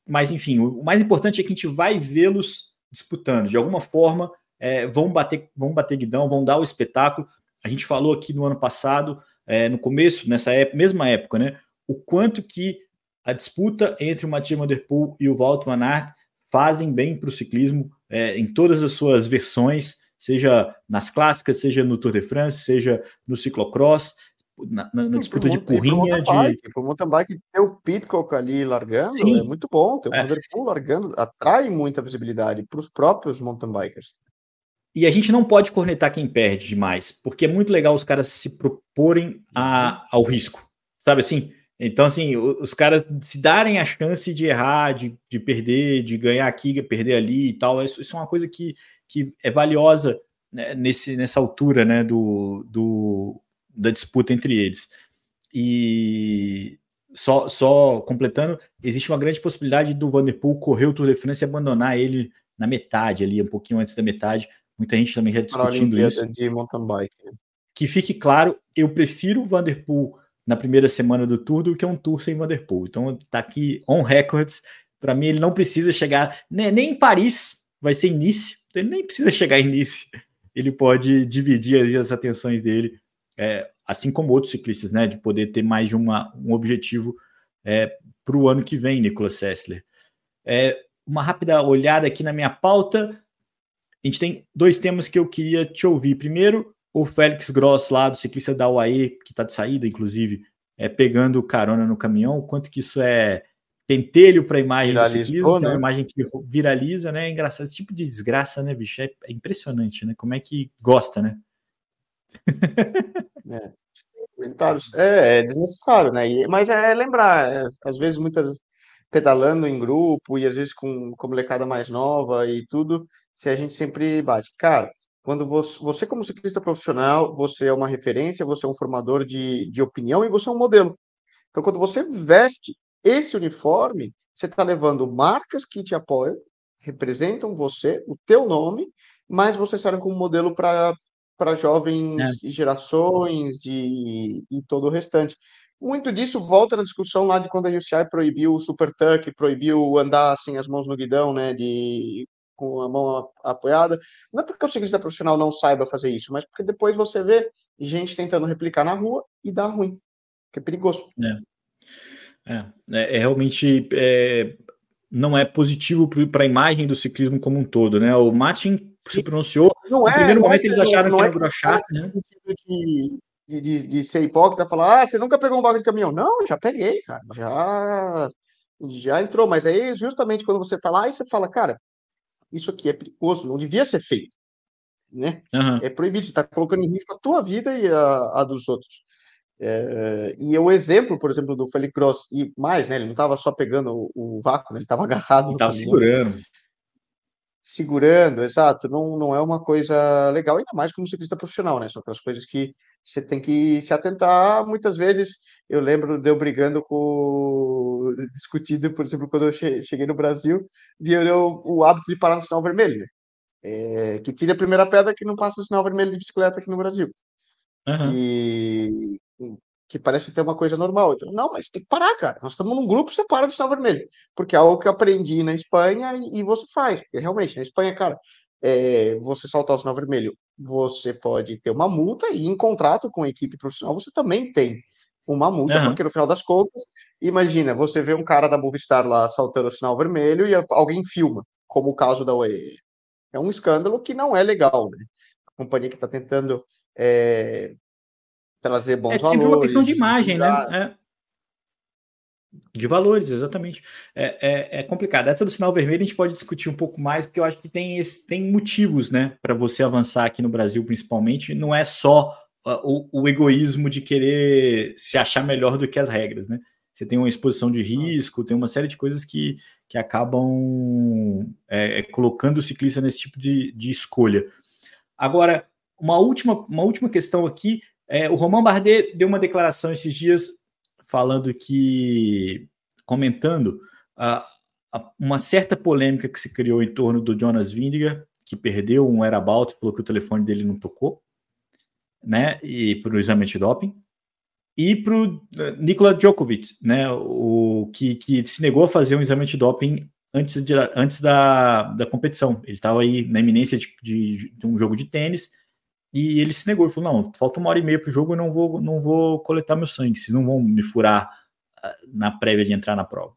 Mas enfim, o, o, mais importante é que a gente vai vê-los disputando. De alguma forma, é, vão bater, vão bater guidão, vão dar o espetáculo. A gente falou aqui no ano passado, é, no começo, nessa época, mesma época, né? O quanto que a disputa entre o Mathieu Van Der Poel e o Walt Van Aert fazem bem para o ciclismo é, em todas as suas versões seja nas clássicas, seja no Tour de France, seja no ciclocross, na, na, na disputa de currinha. Para o mountain bike ter o Pitcock ali largando Sim. é muito bom, ter o é. Vanderpool largando atrai muita visibilidade para os próprios mountain bikers. E a gente não pode cornetar quem perde demais, porque é muito legal os caras se proporem a, ao risco, sabe assim? Então, assim, os caras se darem a chance de errar, de, de perder, de ganhar aqui, perder ali e tal, isso, isso é uma coisa que que é valiosa né, nesse, nessa altura né, do, do, da disputa entre eles. E só, só completando, existe uma grande possibilidade do Vanderpool correr o Tour de France e abandonar ele na metade, ali, um pouquinho antes da metade. Muita gente também já discutindo isso. De mountain bike. Que fique claro, eu prefiro o Vanderpool na primeira semana do Tour do que um Tour sem Vanderpool. Então tá aqui on records. Para mim, ele não precisa chegar nem, nem em Paris, vai ser início ele nem precisa chegar em início, ele pode dividir as atenções dele, é, assim como outros ciclistas, né, de poder ter mais de uma, um objetivo é, para o ano que vem, Nicolas Sessler. É, uma rápida olhada aqui na minha pauta, a gente tem dois temas que eu queria te ouvir. Primeiro, o Félix Gross lá, do ciclista da UAE, que está de saída, inclusive, é, pegando carona no caminhão, o quanto que isso é pentelho para a imagem do ciclismo, né? que é uma né? imagem que viraliza, né? É engraçado. Esse tipo de desgraça, né, bicho? É, é impressionante, né? Como é que gosta, né? é. Comentários. É, é desnecessário, né? E, mas é lembrar, é, às vezes, muitas pedalando em grupo e às vezes com, com molecada mais nova e tudo, se a gente sempre bate. Cara, quando você, você, como ciclista profissional, você é uma referência, você é um formador de, de opinião e você é um modelo. Então, quando você veste esse uniforme, você está levando marcas que te apoiam, representam você, o teu nome, mas você serve como modelo para para jovens é. gerações e, e todo o restante. Muito disso volta na discussão lá de quando a UCI proibiu o super tuck, proibiu andar assim as mãos no guidão, né, de com a mão apoiada. Não é porque o ciclista profissional não saiba fazer isso, mas porque depois você vê gente tentando replicar na rua e dá ruim, que é perigoso. É, é, é, é realmente é, não é positivo para a imagem do ciclismo como um todo, né? O Martin se pronunciou. Não no é, primeiro momento é, eles acharam que é era brochar, né? De, de, de, de, ser hipócrita, falar, ah, você nunca pegou um bagulho de caminhão. Não, já peguei, cara. Já, já entrou. Mas aí, justamente quando você tá lá, e você fala, cara, isso aqui é perigoso, não devia ser feito. Né? Uhum. É proibido, você está colocando em risco a tua vida e a, a dos outros. É, e o exemplo, por exemplo, do Felipe Gross, e mais, né? Ele não estava só pegando o, o vácuo, né, ele estava agarrado. Ele estava segurando segurando, exato, não, não é uma coisa legal, ainda mais como ciclista profissional, né? São aquelas coisas que você tem que se atentar. Muitas vezes eu lembro de eu brigando com. discutido, por exemplo, quando eu cheguei no Brasil, de eu, o hábito de parar no sinal vermelho? É, que tira a primeira pedra que não passa no sinal vermelho de bicicleta aqui no Brasil. Uhum. E que parece ter uma coisa normal. Então, não, mas tem que parar, cara. Nós estamos num grupo, você para do sinal vermelho. Porque é algo que eu aprendi na Espanha e, e você faz. Porque realmente, na Espanha, cara, é, você saltar o sinal vermelho, você pode ter uma multa e em contrato com a equipe profissional você também tem uma multa, uhum. porque no final das contas, imagina, você vê um cara da Movistar lá saltando o sinal vermelho e alguém filma, como o caso da UE. É um escândalo que não é legal, né? A companhia que está tentando é, trazer bons valores. É sempre uma questão de imagem, né? É. De valores, exatamente. É, é, é, complicado. Essa do sinal vermelho a gente pode discutir um pouco mais, porque eu acho que tem, esse, tem motivos, né, para você avançar aqui no Brasil, principalmente. Não é só uh, o, o, egoísmo de querer se achar melhor do que as regras, né? Você tem uma exposição de risco, tem uma série de coisas que, que acabam é, é colocando o ciclista nesse tipo de, de escolha. Agora, uma última, uma última questão aqui é, o Romain Bardet deu uma declaração esses dias falando que, comentando a, a, uma certa polêmica que se criou em torno do Jonas Vingegaard, que perdeu um whereabout, falou que o telefone dele não tocou, né, e para o exame de doping, e para o eh, Nikola Djokovic, né, o que, que se negou a fazer um exame de doping antes, de, antes da, da competição. Ele estava aí na iminência de, de, de um jogo de tênis e ele se negou, ele falou: não, falta uma hora e meia para o jogo, eu não vou, não vou coletar meu sangue, vocês não vão me furar ah, na prévia de entrar na prova.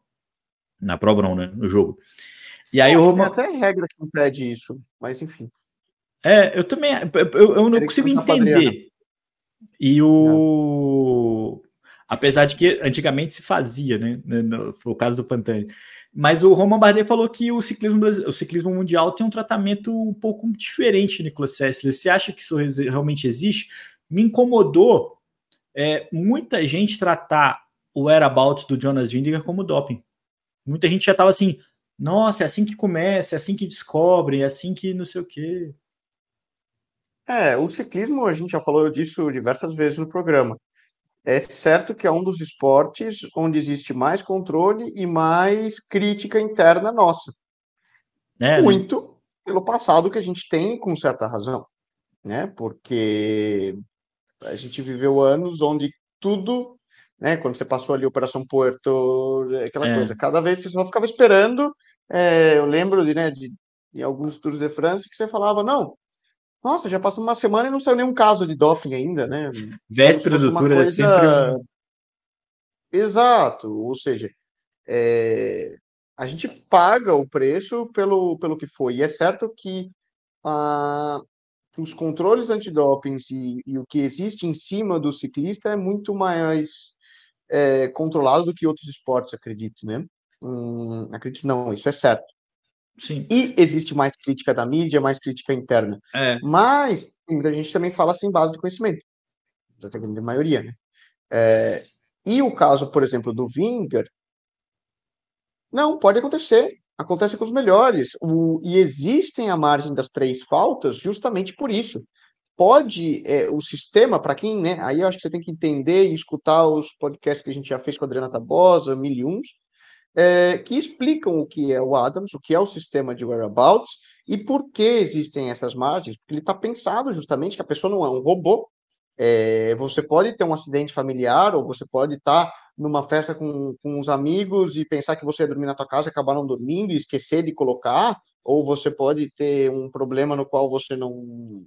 Na prova não, né? No jogo. E aí eu, Tem até regra que impede isso, mas enfim. É, eu também. Eu, eu não consigo entender. E o. Não. Apesar de que antigamente se fazia, né? Foi o caso do Pantani. Mas o Roman Bardet falou que o ciclismo, o ciclismo mundial tem um tratamento um pouco diferente, Nicolas Sessler. Você acha que isso realmente existe? Me incomodou é, muita gente tratar o whereabouts do Jonas Vingegaard como doping. Muita gente já estava assim, nossa, é assim que começa, é assim que descobre, é assim que não sei o quê. É, o ciclismo, a gente já falou disso diversas vezes no programa. É certo que é um dos esportes onde existe mais controle e mais crítica interna nossa. É, né? Muito né? pelo passado que a gente tem, com certa razão. Né? Porque a gente viveu anos onde tudo, né? Quando você passou ali Operação Porto, aquela é. coisa, cada vez você só ficava esperando. É, eu lembro de, né, de, de alguns Tours de France que você falava, não, nossa, já passou uma semana e não saiu nenhum caso de doping ainda, né? Véspera do Tour coisa... é sempre. Exato, ou seja, é... a gente paga o preço pelo, pelo que foi. E é certo que ah, os controles antidopings e, e o que existe em cima do ciclista é muito mais é, controlado do que outros esportes, acredito, né? Hum, acredito não, isso é certo. Sim. E existe mais crítica da mídia, mais crítica interna. É. Mas muita gente também fala sem base de conhecimento. Da grande maioria, né? É, e o caso, por exemplo, do Vinger, não, pode acontecer. Acontece com os melhores. O, e existem a margem das três faltas justamente por isso. Pode, é, o sistema, para quem, né? Aí eu acho que você tem que entender e escutar os podcasts que a gente já fez com a Adriana Tabosa, mil e uns, é, que explicam o que é o Adams, o que é o sistema de whereabouts e por que existem essas margens, porque ele está pensado justamente que a pessoa não é um robô. É, você pode ter um acidente familiar ou você pode estar tá numa festa com, com os amigos e pensar que você ia dormir na tua casa acabar não dormindo e esquecer de colocar, ou você pode ter um problema no qual você não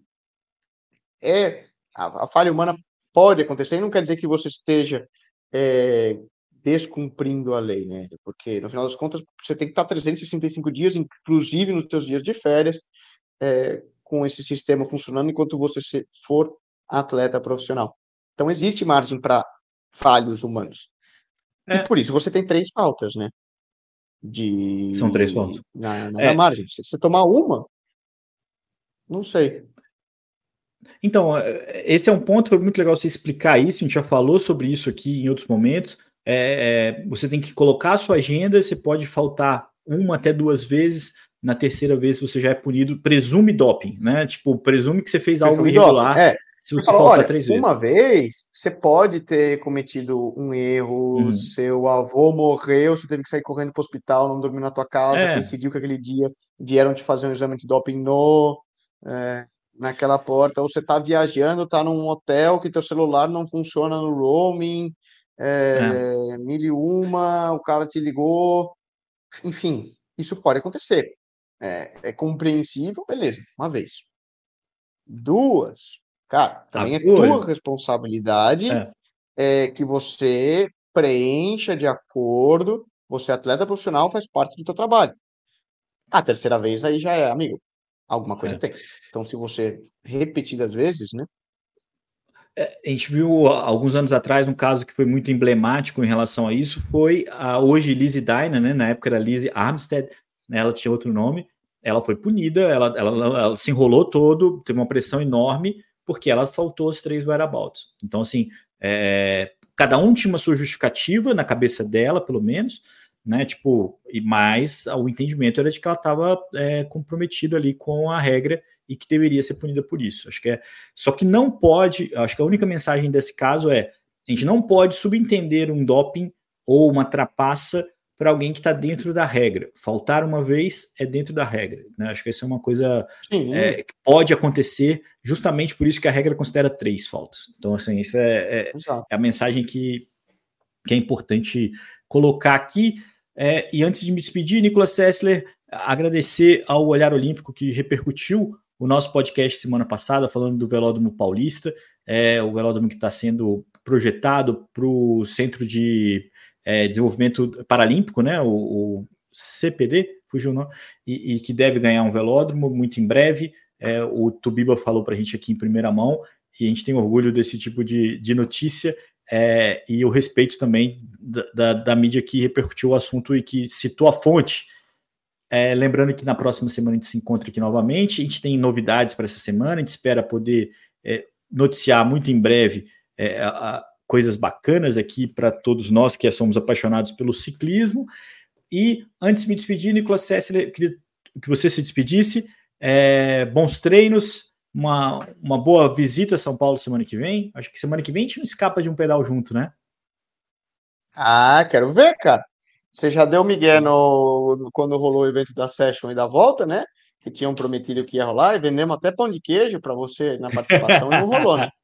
é a, a falha humana pode acontecer, e não quer dizer que você esteja é, descumprindo a lei, né? Porque no final das contas você tem que estar 365 dias, inclusive nos seus dias de férias, é, com esse sistema funcionando enquanto você for atleta profissional. Então existe margem para falhos humanos. É. E por isso você tem três faltas, né? De... São três faltas. Na, na, é. na margem. Se você tomar uma, não sei. Então, é, esse é um ponto, foi muito legal você explicar isso, a gente já falou sobre isso aqui em outros momentos. É, é, você tem que colocar a sua agenda, você pode faltar uma até duas vezes, na terceira vez você já é punido, presume doping, né? Tipo, presume que você fez algo irregular. É. Se você falou, olha, três vezes. Uma vez, você pode ter cometido um erro, uhum. seu avô morreu, você teve que sair correndo para o hospital, não dormiu na tua casa, é. coincidiu que aquele dia vieram te fazer um exame de doping no, é, naquela porta, ou você está viajando, está num hotel que teu celular não funciona no roaming, é, é. mil e uma, o cara te ligou, enfim, isso pode acontecer. É, é compreensível, beleza, uma vez. Duas, Cara, também é tua responsabilidade é. É, que você preencha de acordo. Você é atleta profissional, faz parte do teu trabalho. A terceira vez aí já é, amigo, alguma coisa é. tem. Então, se você repetidas vezes, né? É, a gente viu alguns anos atrás um caso que foi muito emblemático em relação a isso, foi a hoje Lizzie Dyna, né? Na época era Lizzie Armstead, né, ela tinha outro nome, ela foi punida, ela, ela, ela, se enrolou todo, teve uma pressão enorme, porque ela faltou os três whereabouts. Então, assim, é, cada um tinha uma sua justificativa na cabeça dela, pelo menos, né? Tipo, e mais o entendimento era de que ela estava é, comprometida ali com a regra e que deveria ser punida por isso. Acho que é. Só que não pode. Acho que a única mensagem desse caso é: a gente não pode subentender um doping ou uma trapaça para alguém que está dentro da regra. Faltar uma vez é dentro da regra. Né? Acho que isso é uma coisa é, que pode acontecer, justamente por isso que a regra considera três faltas. Então, assim, isso é, é, é a mensagem que, que é importante colocar aqui. É, e antes de me despedir, Nicolas Sessler, agradecer ao Olhar Olímpico que repercutiu o nosso podcast semana passada, falando do Velódromo Paulista, é, o velódromo que está sendo projetado para o Centro de é, Desenvolvimento Paralímpico, né, o, o CPD, fugiu o nome, e, e, que deve ganhar um velódromo muito em breve. É, o Tubiba falou para a gente aqui em primeira mão, e a gente tem orgulho desse tipo de, de notícia é, e o respeito também da, da, da, mídia que repercutiu o assunto e que citou a fonte. É, lembrando que na próxima semana a gente se encontra aqui novamente. A gente tem novidades para essa semana, a gente espera poder é, noticiar muito em breve é, a, coisas bacanas aqui para todos nós que somos apaixonados pelo ciclismo. E antes de me despedir, Nicolas Sessler, queria que você se despedisse. É, bons treinos, uma, uma boa visita a São Paulo semana que vem. Acho que semana que vem a gente não escapa de um pedal junto, né? Ah, quero ver, cara. Você já deu Miguel no, quando rolou o evento da Session e da volta, né? Que tinham prometido que ia rolar e vendemos até pão de queijo para você na participação e não rolou, né?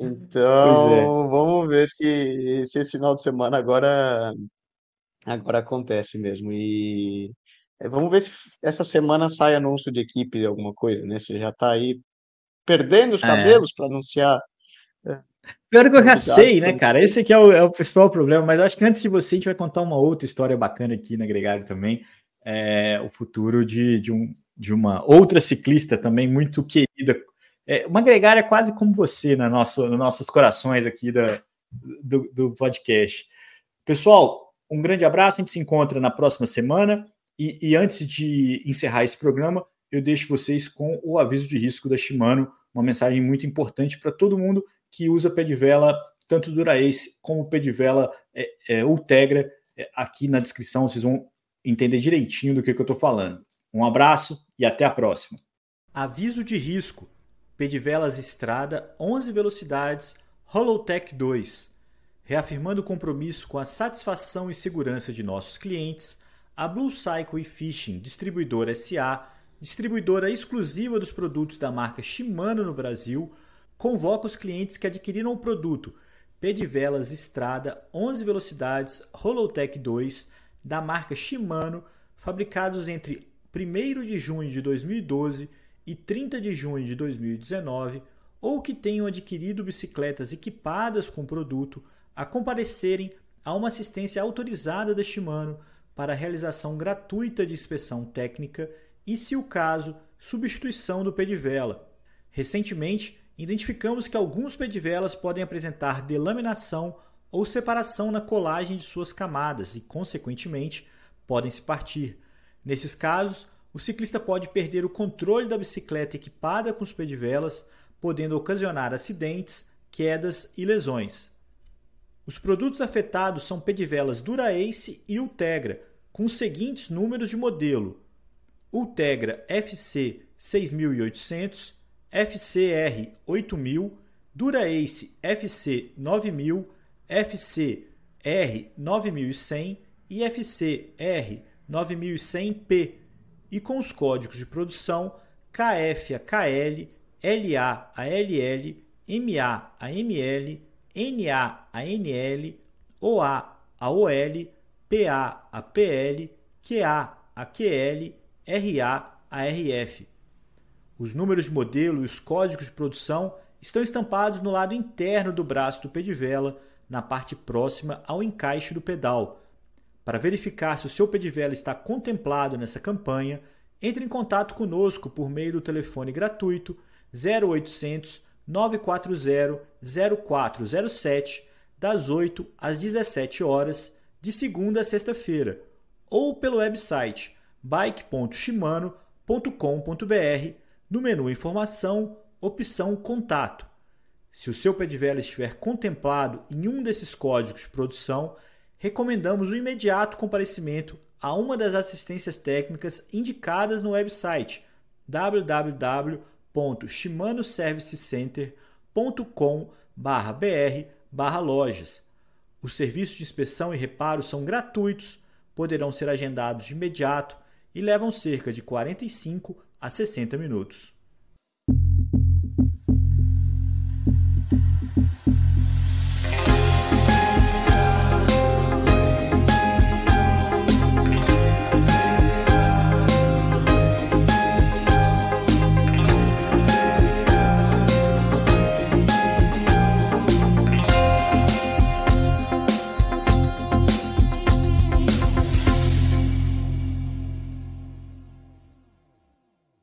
Então, é. vamos ver se, se esse final de semana agora, agora acontece mesmo. E é, vamos ver se essa semana sai anúncio de equipe de alguma coisa, né? Você já está aí perdendo os é. cabelos é. para anunciar. Pior que eu já sei, né, cara? Esse aqui é o, é o, principal problema, mas acho que antes de você, a gente vai contar uma outra história bacana aqui na Gregário também. É, o futuro de, de, um, de uma outra ciclista também muito querida é, uma gregária quase como você no nosso, nos nossos corações aqui da, do, do podcast. Pessoal, um grande abraço, a gente se encontra na próxima semana. E, e, antes de encerrar esse programa, eu deixo vocês com o aviso de risco da Shimano, uma mensagem muito importante para todo mundo que usa pé de vela, tanto Dura-Ace como pé de vela é, é, Ultegra. É, aqui na descrição vocês vão entender direitinho do que, que eu estou falando. Um abraço e até a próxima. Aviso de risco. Pedivelas Estrada 11 velocidades Holotech 2. Reafirmando o compromisso com a satisfação e segurança de nossos clientes, a Blue Cycle e Fishing Distribuidora SA, distribuidora exclusiva dos produtos da marca Shimano no Brasil, convoca os clientes que adquiriram o produto. Pedivelas Estrada 11 velocidades Holotech 2 da marca Shimano, fabricados entre 1 de junho de 2012 e 30 de junho de 2019 ou que tenham adquirido bicicletas equipadas com o produto a comparecerem a uma assistência autorizada da Shimano para realização gratuita de inspeção técnica e, se o caso, substituição do pedivela. Recentemente, identificamos que alguns pedivelas podem apresentar delaminação ou separação na colagem de suas camadas e, consequentemente, podem se partir. Nesses casos, o ciclista pode perder o controle da bicicleta equipada com os pedivelas, podendo ocasionar acidentes, quedas e lesões. Os produtos afetados são pedivelas Dura-Ace e Ultegra, com os seguintes números de modelo: Ultegra FC 6800, FCR 8000, Dura-Ace FC 9000, FCR 9100 e FCR 9100P, e com os códigos de produção KF a KL, LA a LL, MA a ML, NA a NL, OA a OL, PA a PL, QA a QL, RA a RF. Os números de modelo e os códigos de produção estão estampados no lado interno do braço do pedivela, na parte próxima ao encaixe do pedal. Para verificar se o seu pedivela está contemplado nessa campanha, entre em contato conosco por meio do telefone gratuito 0800 940 0407 das 8 às 17 horas de segunda a sexta-feira ou pelo website bike.shimano.com.br no menu Informação, opção Contato. Se o seu pedivela estiver contemplado em um desses códigos de produção, recomendamos o imediato comparecimento a uma das assistências técnicas indicadas no website www.shimanoservicecenter.com/br/lojas. Os serviços de inspeção e reparo são gratuitos, poderão ser agendados de imediato e levam cerca de 45 a 60 minutos.